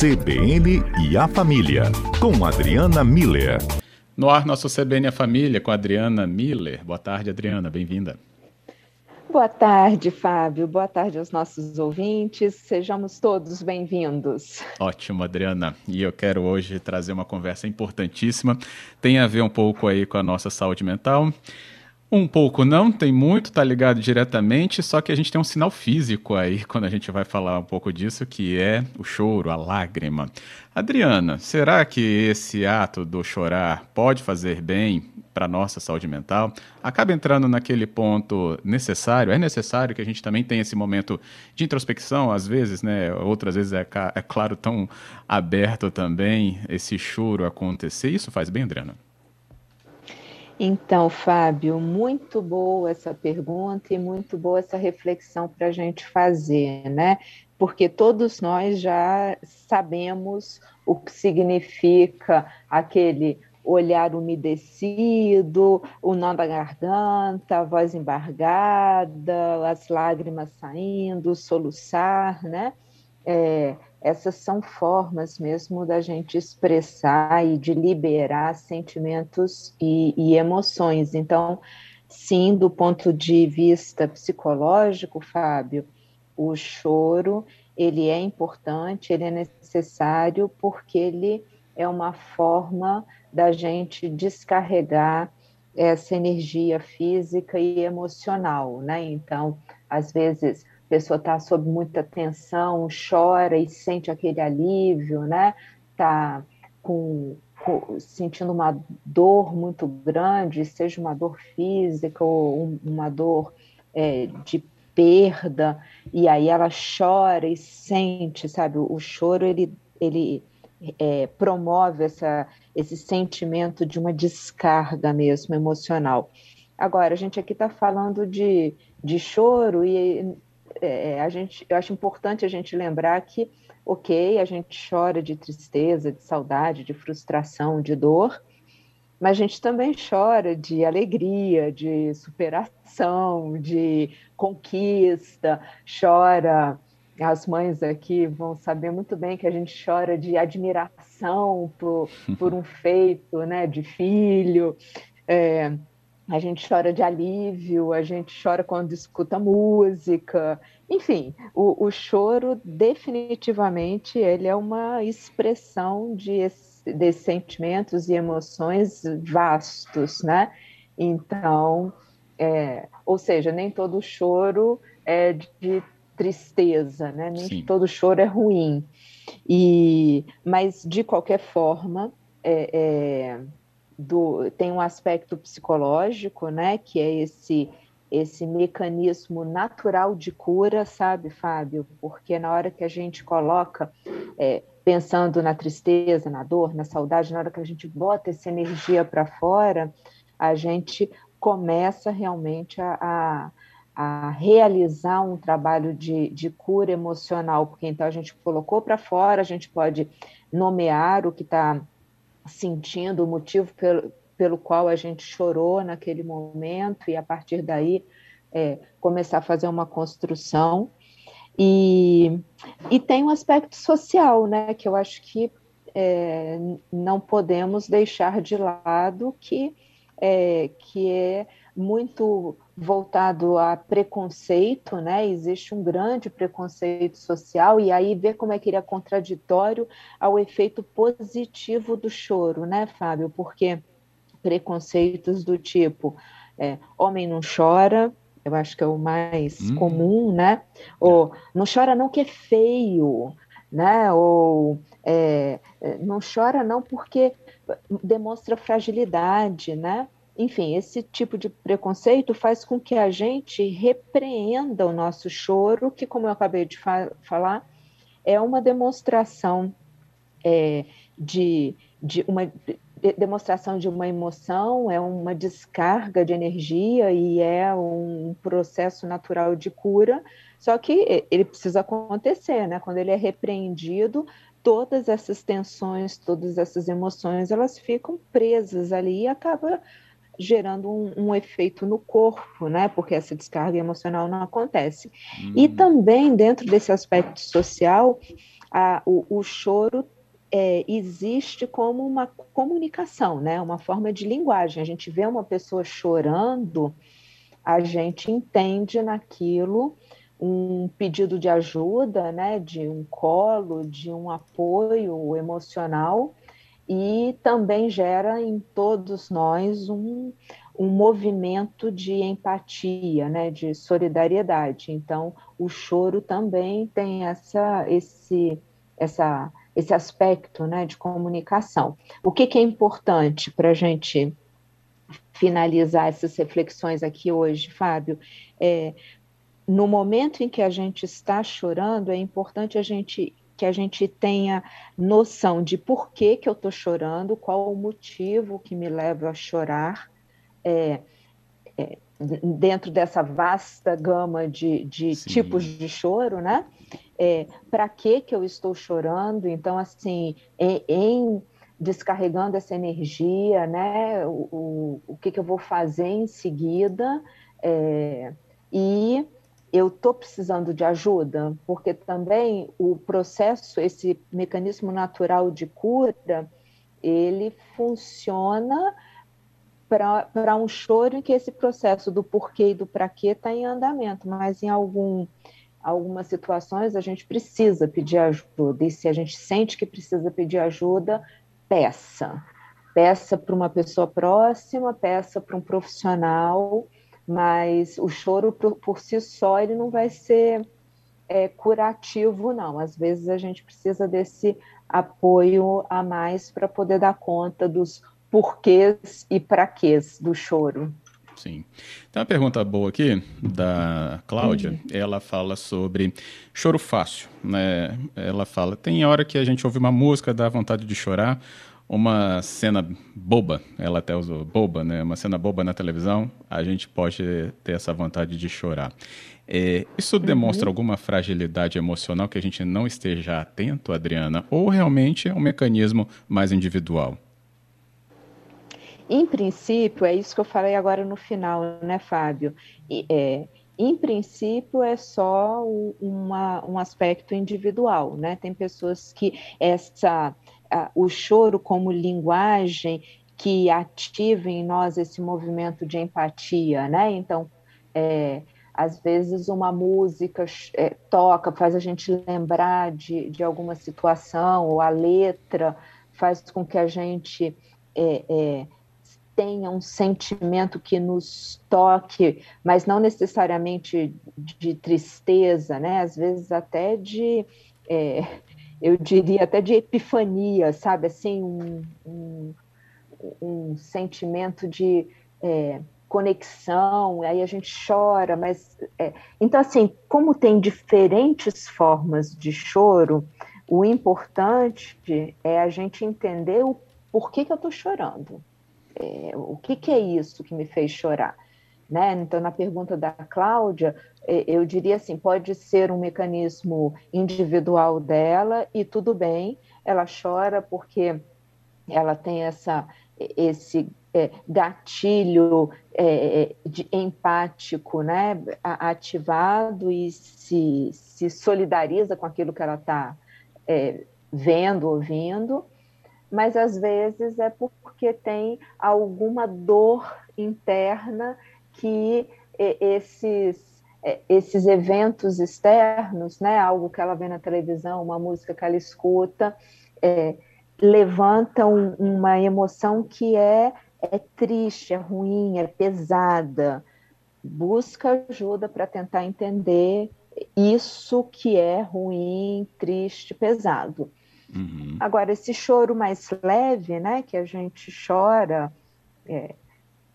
CBN e a Família, com Adriana Miller. No ar, nosso CBN e a Família, com Adriana Miller. Boa tarde, Adriana, bem-vinda. Boa tarde, Fábio. Boa tarde aos nossos ouvintes. Sejamos todos bem-vindos. Ótimo, Adriana. E eu quero hoje trazer uma conversa importantíssima. Tem a ver um pouco aí com a nossa saúde mental. Um pouco não, tem muito, tá ligado diretamente, só que a gente tem um sinal físico aí quando a gente vai falar um pouco disso, que é o choro, a lágrima. Adriana, será que esse ato do chorar pode fazer bem para nossa saúde mental? Acaba entrando naquele ponto necessário, é necessário que a gente também tenha esse momento de introspecção, às vezes, né? Outras vezes é, é claro tão aberto também esse choro acontecer. Isso faz bem, Adriana? Então, Fábio, muito boa essa pergunta e muito boa essa reflexão para a gente fazer, né? Porque todos nós já sabemos o que significa aquele olhar umedecido, o nó da garganta, a voz embargada, as lágrimas saindo, soluçar, né? É, essas são formas mesmo da gente expressar e de liberar sentimentos e, e, emoções. Então, sim, do ponto de vista psicológico, Fábio, o choro ele é importante, ele é necessário porque ele é uma forma da gente descarregar essa energia física e emocional, né? Então, às vezes a pessoa está sob muita tensão, chora e sente aquele alívio, né? Está com, com, sentindo uma dor muito grande, seja uma dor física ou um, uma dor é, de perda, e aí ela chora e sente, sabe? O, o choro ele, ele é, promove essa, esse sentimento de uma descarga mesmo emocional. Agora, a gente aqui está falando de, de choro e é, a gente, eu acho importante a gente lembrar que, ok, a gente chora de tristeza, de saudade, de frustração, de dor, mas a gente também chora de alegria, de superação, de conquista, chora. As mães aqui vão saber muito bem que a gente chora de admiração por, por um feito né, de filho. É, a gente chora de alívio, a gente chora quando escuta música, enfim, o, o choro definitivamente ele é uma expressão de, de sentimentos e emoções vastos, né? Então, é, ou seja, nem todo choro é de tristeza, né? Nem Sim. todo choro é ruim. E, mas de qualquer forma, é, é do, tem um aspecto psicológico, né, que é esse esse mecanismo natural de cura, sabe, Fábio? Porque na hora que a gente coloca, é, pensando na tristeza, na dor, na saudade, na hora que a gente bota essa energia para fora, a gente começa realmente a, a, a realizar um trabalho de, de, cura emocional, porque então a gente colocou para fora, a gente pode nomear o que está sentindo, o motivo pelo, pelo qual a gente chorou naquele momento, e a partir daí é, começar a fazer uma construção. E, e tem um aspecto social, né, que eu acho que é, não podemos deixar de lado, que é, que é muito voltado a preconceito, né? Existe um grande preconceito social e aí ver como é que ele é contraditório ao efeito positivo do choro, né, Fábio? Porque preconceitos do tipo é, homem não chora, eu acho que é o mais hum. comum, né? Ou não chora não que é feio, né? Ou é, não chora não porque demonstra fragilidade, né? Enfim, esse tipo de preconceito faz com que a gente repreenda o nosso choro, que, como eu acabei de fa falar, é uma demonstração é, de, de uma demonstração de uma emoção, é uma descarga de energia e é um processo natural de cura, só que ele precisa acontecer, né? Quando ele é repreendido, todas essas tensões, todas essas emoções, elas ficam presas ali e acaba gerando um, um, efeito no corpo, né? Porque essa descarga emocional não acontece. Hum. E também dentro desse aspecto social, a, o, o choro é, existe como uma comunicação, né? uma forma de linguagem. A gente vê uma pessoa chorando, a gente entende naquilo um pedido de ajuda, né? de um colo, de um apoio emocional, e também gera em todos nós um, um movimento de empatia, né? de solidariedade. Então, o choro também tem essa, esse, essa esse aspecto né, de comunicação. O que, que é importante para a gente finalizar essas reflexões aqui hoje, Fábio? É, no momento em que a gente está chorando, é importante a gente que a gente tenha noção de por que, que eu estou chorando, qual o motivo que me leva a chorar, é, é, dentro dessa vasta gama de, de tipos de choro, né? É, Para que que eu estou chorando? Então, assim, em, em descarregando essa energia, né? O, o, o que, que eu vou fazer em seguida? É, e eu estou precisando de ajuda, porque também o processo, esse mecanismo natural de cura, ele funciona para um choro em que esse processo do porquê e do para quê está em andamento, mas em algum, algumas situações a gente precisa pedir ajuda, e se a gente sente que precisa pedir ajuda, peça. Peça para uma pessoa próxima, peça para um profissional, mas o choro por, por si só ele não vai ser é, curativo, não. Às vezes a gente precisa desse apoio a mais para poder dar conta dos porquês e praquês do choro. Sim. Tem uma pergunta boa aqui da Cláudia. Uhum. Ela fala sobre choro fácil, né? Ela fala: tem hora que a gente ouve uma música, dá vontade de chorar, uma cena boba, ela até usou boba, né? Uma cena boba na televisão, a gente pode ter essa vontade de chorar. É, isso uhum. demonstra alguma fragilidade emocional que a gente não esteja atento, Adriana? Ou realmente é um mecanismo mais individual? Em princípio, é isso que eu falei agora no final, né, Fábio? É, em princípio, é só uma, um aspecto individual, né? Tem pessoas que essa, a, o choro como linguagem que ativa em nós esse movimento de empatia, né? Então, é, às vezes uma música é, toca, faz a gente lembrar de, de alguma situação, ou a letra faz com que a gente é, é tenha um sentimento que nos toque, mas não necessariamente de tristeza, né? Às vezes até de, é, eu diria até de epifania, sabe? Assim, um, um, um sentimento de é, conexão, aí a gente chora, mas é, então assim, como tem diferentes formas de choro, o importante é a gente entender o porquê que eu estou chorando é, o que, que, é isso que me fez chorar? Né? Então, na pergunta da Cláudia, é, eu diria assim: pode ser um mecanismo individual dela e tudo bem, ela chora porque ela tem essa, esse é, gatilho é, de, empático né, ativado e se, se solidariza com aquilo que ela está é, vendo, ouvindo mas às vezes é porque tem alguma dor interna que esses, esses eventos externos, né, algo que ela vê na televisão, uma música que ela escuta, é, levantam uma emoção que é, é triste, é ruim, é pesada. Busca ajuda para tentar entender isso que é ruim, triste, pesado. Uhum. Agora, esse choro mais leve, né, que a gente chora, é,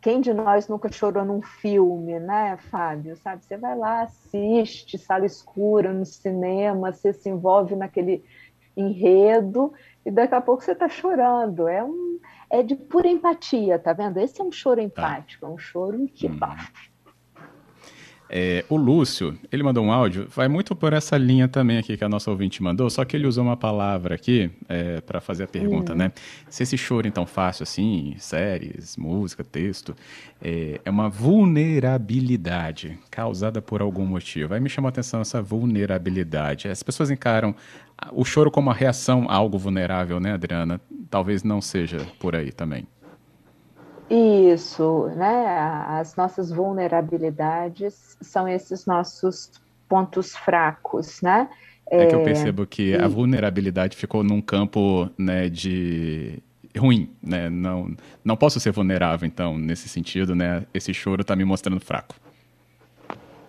quem de nós nunca chorou num filme, né, Fábio? Sabe, você vai lá, assiste, sala escura no cinema, você se envolve naquele enredo e daqui a pouco você está chorando. É um é de pura empatia, tá vendo? Esse é um choro tá. empático, tá. é um choro que uhum. É, o Lúcio, ele mandou um áudio, vai muito por essa linha também aqui que a nossa ouvinte mandou, só que ele usou uma palavra aqui é, para fazer a pergunta, hum. né? Se esse choro então fácil assim, séries, música, texto, é, é, uma vulnerabilidade causada por algum motivo. Aí me chamou a atenção essa vulnerabilidade. As pessoas encaram o choro como uma reação a algo vulnerável, né, Adriana? Talvez não seja por aí também. Isso, né? As nossas vulnerabilidades são esses nossos pontos fracos, né? É, é que eu percebo que e... a vulnerabilidade ficou num campo né, de ruim, né? Não, não posso ser vulnerável, então, nesse sentido, né? Esse choro está me mostrando fraco.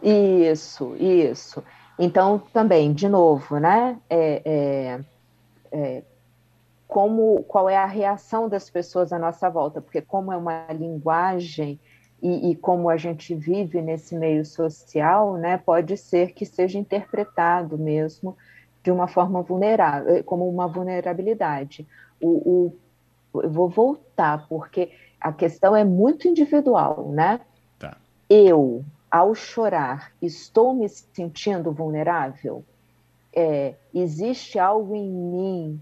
Isso, isso. Então, também, de novo, né? É, é, é como qual é a reação das pessoas à nossa volta, porque como é uma linguagem e, e, como a gente vive nesse meio social, né, pode ser que seja interpretado mesmo de uma forma vulnerável, como uma vulnerabilidade. O, o, eu vou voltar, porque a questão é muito individual, né? Tá. Eu, ao chorar, estou me sentindo vulnerável? É, existe algo em mim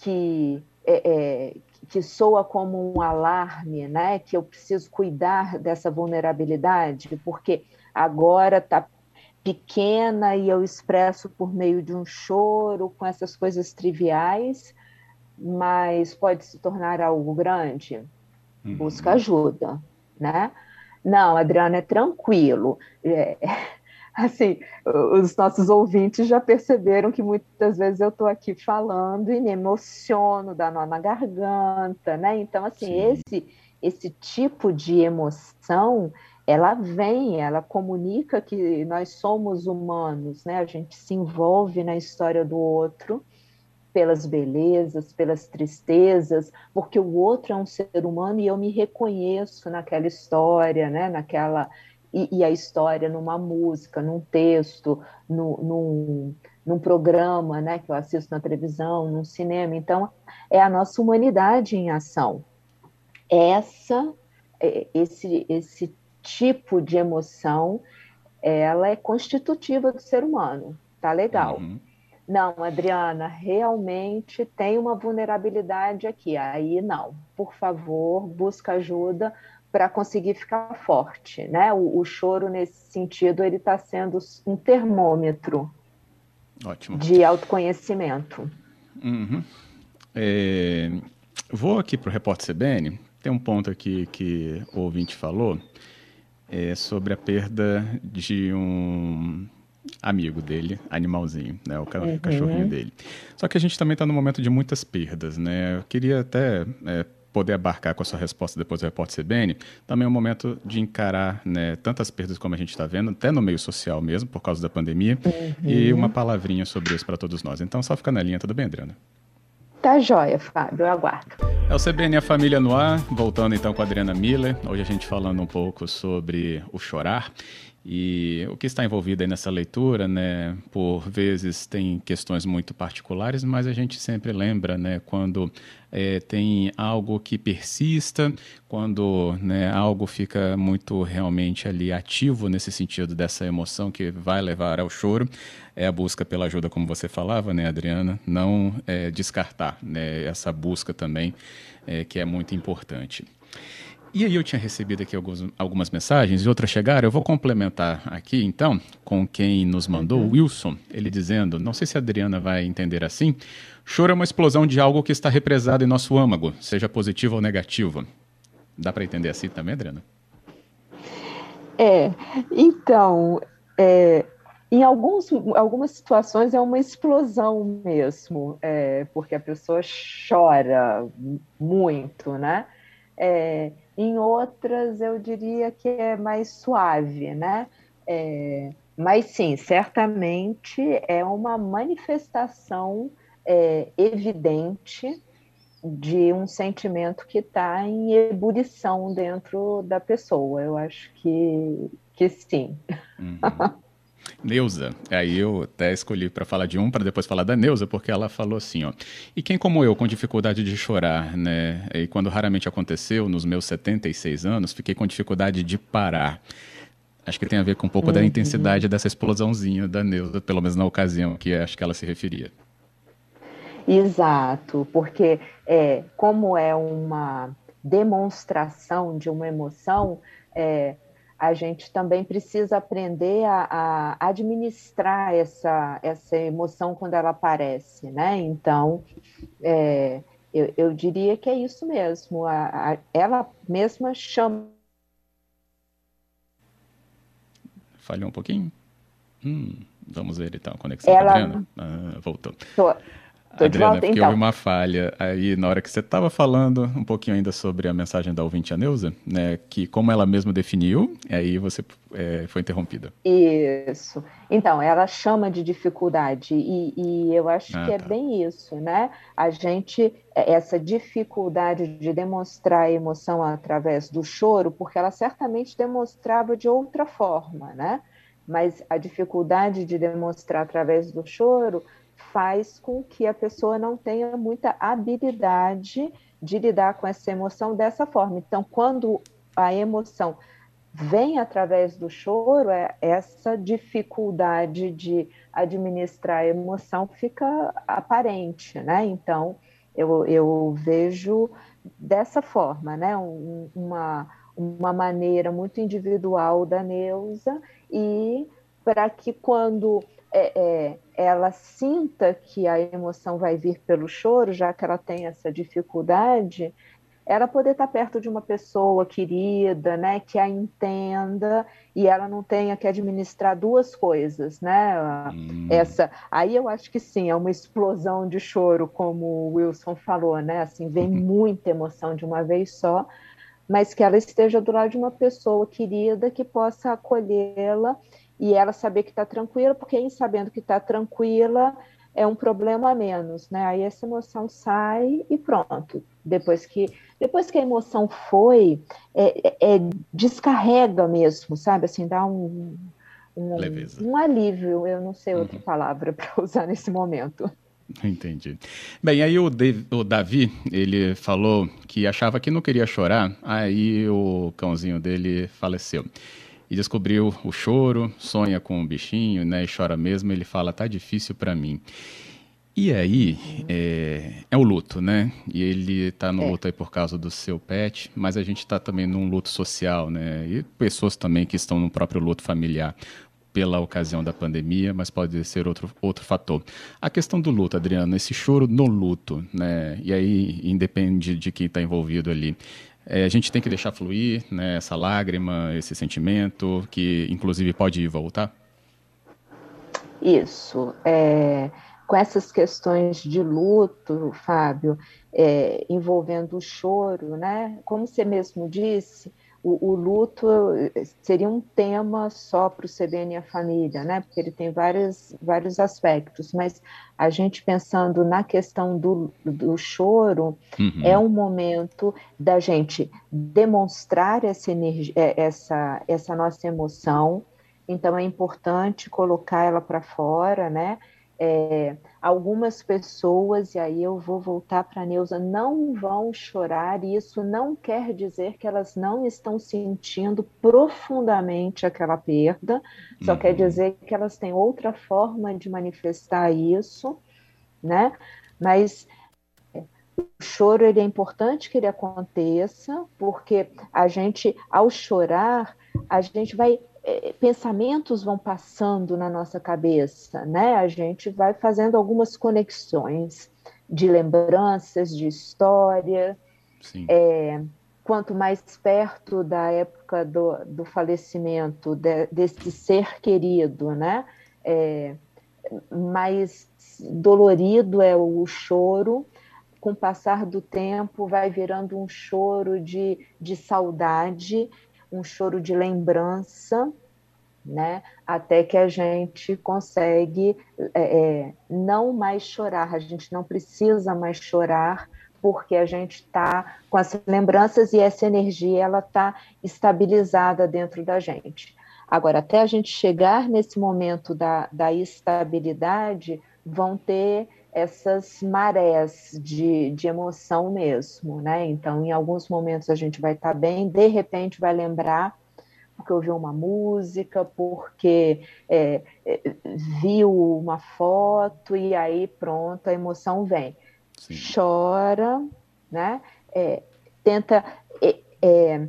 que, é, é, que soa como um alarme, né? que eu preciso cuidar dessa vulnerabilidade, porque agora está pequena e eu expresso por meio de um choro, com essas coisas triviais, mas pode se tornar algo grande. Uhum. Busca ajuda, né? Não, Adriana, é tranquilo. É, assim, os nossos ouvintes já perceberam que muitas vezes eu estou aqui falando e me emociono, dá nó na garganta, né? Então, assim, esse, esse tipo de emoção, ela vem, ela comunica que nós somos humanos, né? A gente se envolve na história do outro pelas belezas, pelas tristezas, porque o outro é um ser humano e eu me reconheço naquela história, né? Naquela e, e, a história numa música, num texto, no, num, num programa né, que eu assisto na televisão, num cinema. Então, é a nossa humanidade em ação. Essa, é, esse, esse tipo de emoção, ela é constitutiva do ser humano. Tá legal. Uhum. Não, Adriana, realmente tem uma vulnerabilidade aqui. Aí não. Por favor, busca ajuda para conseguir ficar forte, né? O, o choro nesse sentido ele está sendo um termômetro Ótimo. de autoconhecimento. Uhum. É, vou aqui para o repórter CBN. Tem um ponto aqui que o ouvinte falou é, sobre a perda de um amigo dele, animalzinho, né, o uhum. cachorrinho dele. Só que a gente também está num momento de muitas perdas, né? Eu queria até é, poder abarcar com a sua resposta depois do repórter CBN, também é um momento de encarar né, tantas perdas como a gente está vendo, até no meio social mesmo, por causa da pandemia, uhum. e uma palavrinha sobre isso para todos nós. Então, só fica na linha, tudo bem, Adriana? Tá jóia, Fábio, eu aguardo. É o CBN A Família no Ar, voltando então com a Adriana Miller, hoje a gente falando um pouco sobre o chorar e o que está envolvido aí nessa leitura, né, por vezes tem questões muito particulares, mas a gente sempre lembra, né, quando é, tem algo que persista, quando né, algo fica muito realmente ali ativo nesse sentido dessa emoção que vai levar ao choro, é a busca pela ajuda, como você falava, né, Adriana, não é, descartar né, essa busca também, é, que é muito importante. E aí eu tinha recebido aqui alguns, algumas mensagens e outras chegaram. Eu vou complementar aqui, então, com quem nos mandou, o Wilson, ele dizendo, não sei se a Adriana vai entender assim, choro é uma explosão de algo que está represado em nosso âmago, seja positivo ou negativo. Dá para entender assim também, Adriana? É, então, é, em alguns, algumas situações é uma explosão mesmo, é, porque a pessoa chora muito, né? É, em outras, eu diria que é mais suave, né? É, mas sim, certamente é uma manifestação é, evidente de um sentimento que está em ebulição dentro da pessoa. Eu acho que, que sim. Uhum. Neuza. Aí eu até escolhi para falar de um para depois falar da Neuza, porque ela falou assim, ó. E quem como eu com dificuldade de chorar, né? E quando raramente aconteceu, nos meus 76 anos, fiquei com dificuldade de parar. Acho que tem a ver com um pouco uhum. da intensidade dessa explosãozinha da Neuza, pelo menos na ocasião que acho que ela se referia. Exato, porque é, como é uma demonstração de uma emoção, é, a gente também precisa aprender a, a, administrar essa, essa emoção quando ela aparece, né? Então, é, eu, eu, diria que é isso mesmo. A, a, ela mesma chama. Falhou um pouquinho? Hum, vamos ver então a conexão. Tá ela... Ah, voltou. Tô... Tô Adriana, volta, porque então. houve uma falha aí na hora que você estava falando um pouquinho ainda sobre a mensagem da ouvinte a Neuza, né, que como ela mesma definiu, aí você é, foi interrompida. Isso. Então, ela chama de dificuldade e, e eu acho ah, que é tá. é bem isso, né? A gente, é, essa dificuldade de demonstrar a emoção através do choro, porque ela certamente demonstrava de outra forma, né? Mas a dificuldade de demonstrar através do choro faz com que a pessoa não tenha muita habilidade de lidar com essa emoção dessa forma. Então, quando a emoção vem através do choro, é essa dificuldade de administrar a emoção fica aparente, né? Então, eu, eu vejo dessa forma, né? Um, uma, uma maneira muito individual da Neuza e para que quando é, é, ela sinta que a emoção vai vir pelo choro, já que ela tem essa dificuldade, ela poder estar perto de uma pessoa querida, né, que a entenda e ela não tenha que administrar duas coisas, né? Hum. Essa, aí eu acho que sim, é uma explosão de choro, como o Wilson falou, né? Assim, vem muita emoção de uma vez só, mas que ela esteja do lado de uma pessoa querida que possa acolhê-la e ela saber que está tranquila, porque em sabendo que está tranquila é um problema a menos, né? Aí essa emoção sai e pronto. Depois que depois que a emoção foi, é, é, é descarrega mesmo, sabe? Assim, dá um, um, um alívio, eu não sei outra uhum. palavra para usar nesse momento. Entendi. Bem, aí o, Dave, o Davi, ele falou que achava que não queria chorar, aí o cãozinho dele faleceu e descobriu o choro, sonha com o bichinho, né, e chora mesmo. Ele fala: tá difícil para mim. E aí, é, é, o luto, né? E ele tá no é. luto aí por causa do seu pet, mas a gente tá também num luto social, né? E pessoas também que estão no próprio luto familiar pela ocasião da pandemia, mas pode ser outro, outro fator. A questão do luto, Adriano, esse choro no luto, né? E aí independe de quem está envolvido ali. É, a gente tem que deixar fluir né, essa lágrima, esse sentimento, que inclusive pode ir voltar? Isso. É, com essas questões de luto, Fábio, é, envolvendo o choro, né? Como você mesmo disse, o, o, luto seria um tema só para o CBN e a família, né? Porque ele tem vários, vários aspectos, mas a gente pensando na questão do, do choro, uhum. é um momento da gente demonstrar essa, energia, é, essa, essa nossa emoção, então é importante colocar ela para fora, né? É, algumas pessoas, e aí eu vou voltar para a Neuza, não vão chorar, e isso não quer dizer que elas não estão sentindo profundamente aquela perda, só uhum. quer dizer que elas têm outra forma de manifestar isso, né? Mas é, o choro ele é importante que ele aconteça, porque a gente, ao chorar, a gente vai pensamentos vão passando na nossa cabeça, né? A gente vai fazendo algumas conexões de lembranças, de história. É, quanto mais perto da época do, do falecimento de, desse ser querido, né? É, mais dolorido é o choro. Com o passar do tempo, vai virando um choro de, de saudade um choro de lembrança, né? Até que a gente consegue é, é, não mais chorar, a gente não precisa mais chorar porque a gente está com as lembranças e essa energia ela está estabilizada dentro da gente. Agora, até a gente chegar nesse momento da, da estabilidade, vão ter essas marés de, de emoção mesmo, né? Então, em alguns momentos a gente vai estar tá bem, de repente vai lembrar, porque ouviu uma música, porque é, é, viu uma foto e aí pronto, a emoção vem. Sim. Chora, né? É, tenta é, é,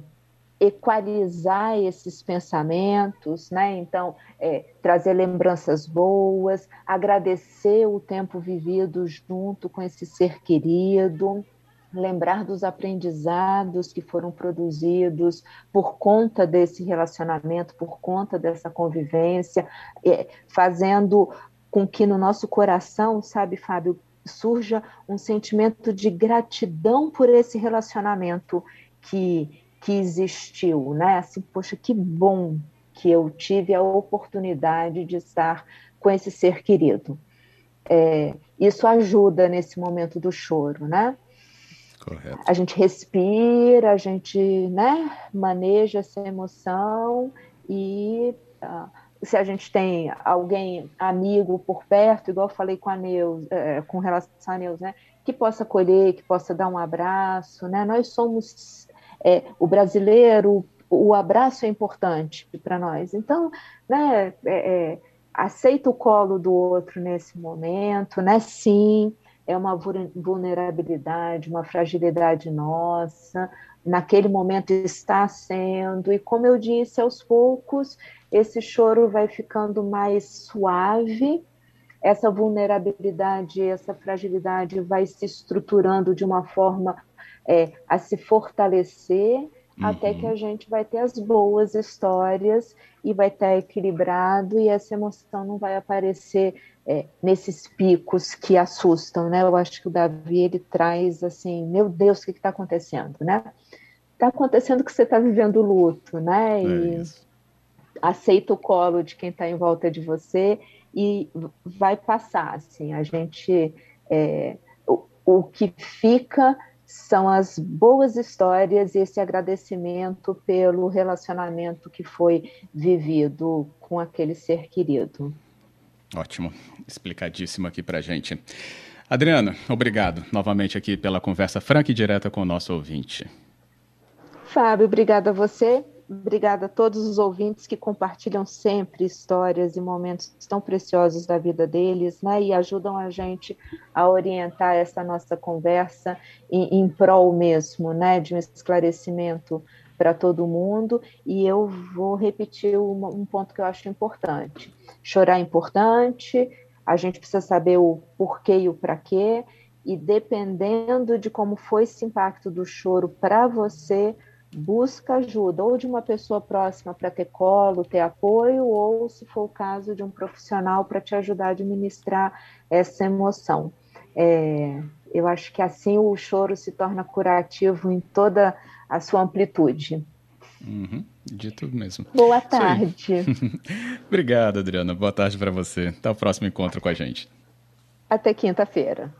equalizar esses pensamentos, né? Então, é, trazer lembranças boas, agradecer o tempo vivido junto com esse ser querido, lembrar dos aprendizados que foram produzidos por conta desse relacionamento, por conta dessa convivência, é, fazendo com que no nosso coração, sabe, Fábio, surja um sentimento de gratidão por esse relacionamento que que existiu, né? Assim, poxa, que bom que eu tive a oportunidade de estar com esse ser querido. É, isso ajuda nesse momento do choro, né? Correto. A gente respira, a gente né, maneja essa emoção e uh, se a gente tem alguém amigo por perto, igual eu falei com a Neus, é, com relação a Neus, né, que possa acolher, que possa dar um abraço, né? Nós somos é, o brasileiro, o abraço é importante para nós. Então, né, é, é, aceita o colo do outro nesse momento, né? Sim, é uma vulnerabilidade, uma fragilidade nossa. Naquele momento está sendo, e como eu disse, aos poucos esse choro vai ficando mais suave, essa vulnerabilidade, essa fragilidade vai se estruturando de uma forma é, a se fortalecer uhum. até que a gente vai ter as boas histórias e vai estar equilibrado e essa emoção não vai aparecer é, nesses picos que assustam, né? Eu acho que o Davi ele traz assim, meu Deus, o que está acontecendo, né? Está acontecendo que você está vivendo luto, né? É e aceita o colo de quem está em volta de você e vai passar, assim. A gente é, o, o que fica são as boas histórias e esse agradecimento pelo relacionamento que foi vivido com aquele ser querido. Ótimo, explicadíssimo aqui para gente. Adriana, obrigado novamente aqui pela conversa franca e direta com o nosso ouvinte. Fábio, obrigada a você. Obrigada a todos os ouvintes que compartilham sempre histórias e momentos tão preciosos da vida deles, né? E ajudam a gente a orientar essa nossa conversa em, em prol mesmo, né? De um esclarecimento para todo mundo. E eu vou repetir um, um ponto que eu acho importante: chorar é importante, a gente precisa saber o porquê e o para quê, e dependendo de como foi esse impacto do choro para você busca ajuda, ou de uma pessoa próxima para ter colo, ter apoio, ou, se for o caso, de um profissional para te ajudar a administrar essa emoção. É, eu acho que assim o choro se torna curativo em toda a sua amplitude. Uhum, dito mesmo. Boa tarde. Obrigado, Adriana. Boa tarde para você. Até o próximo encontro com a gente. Até quinta-feira.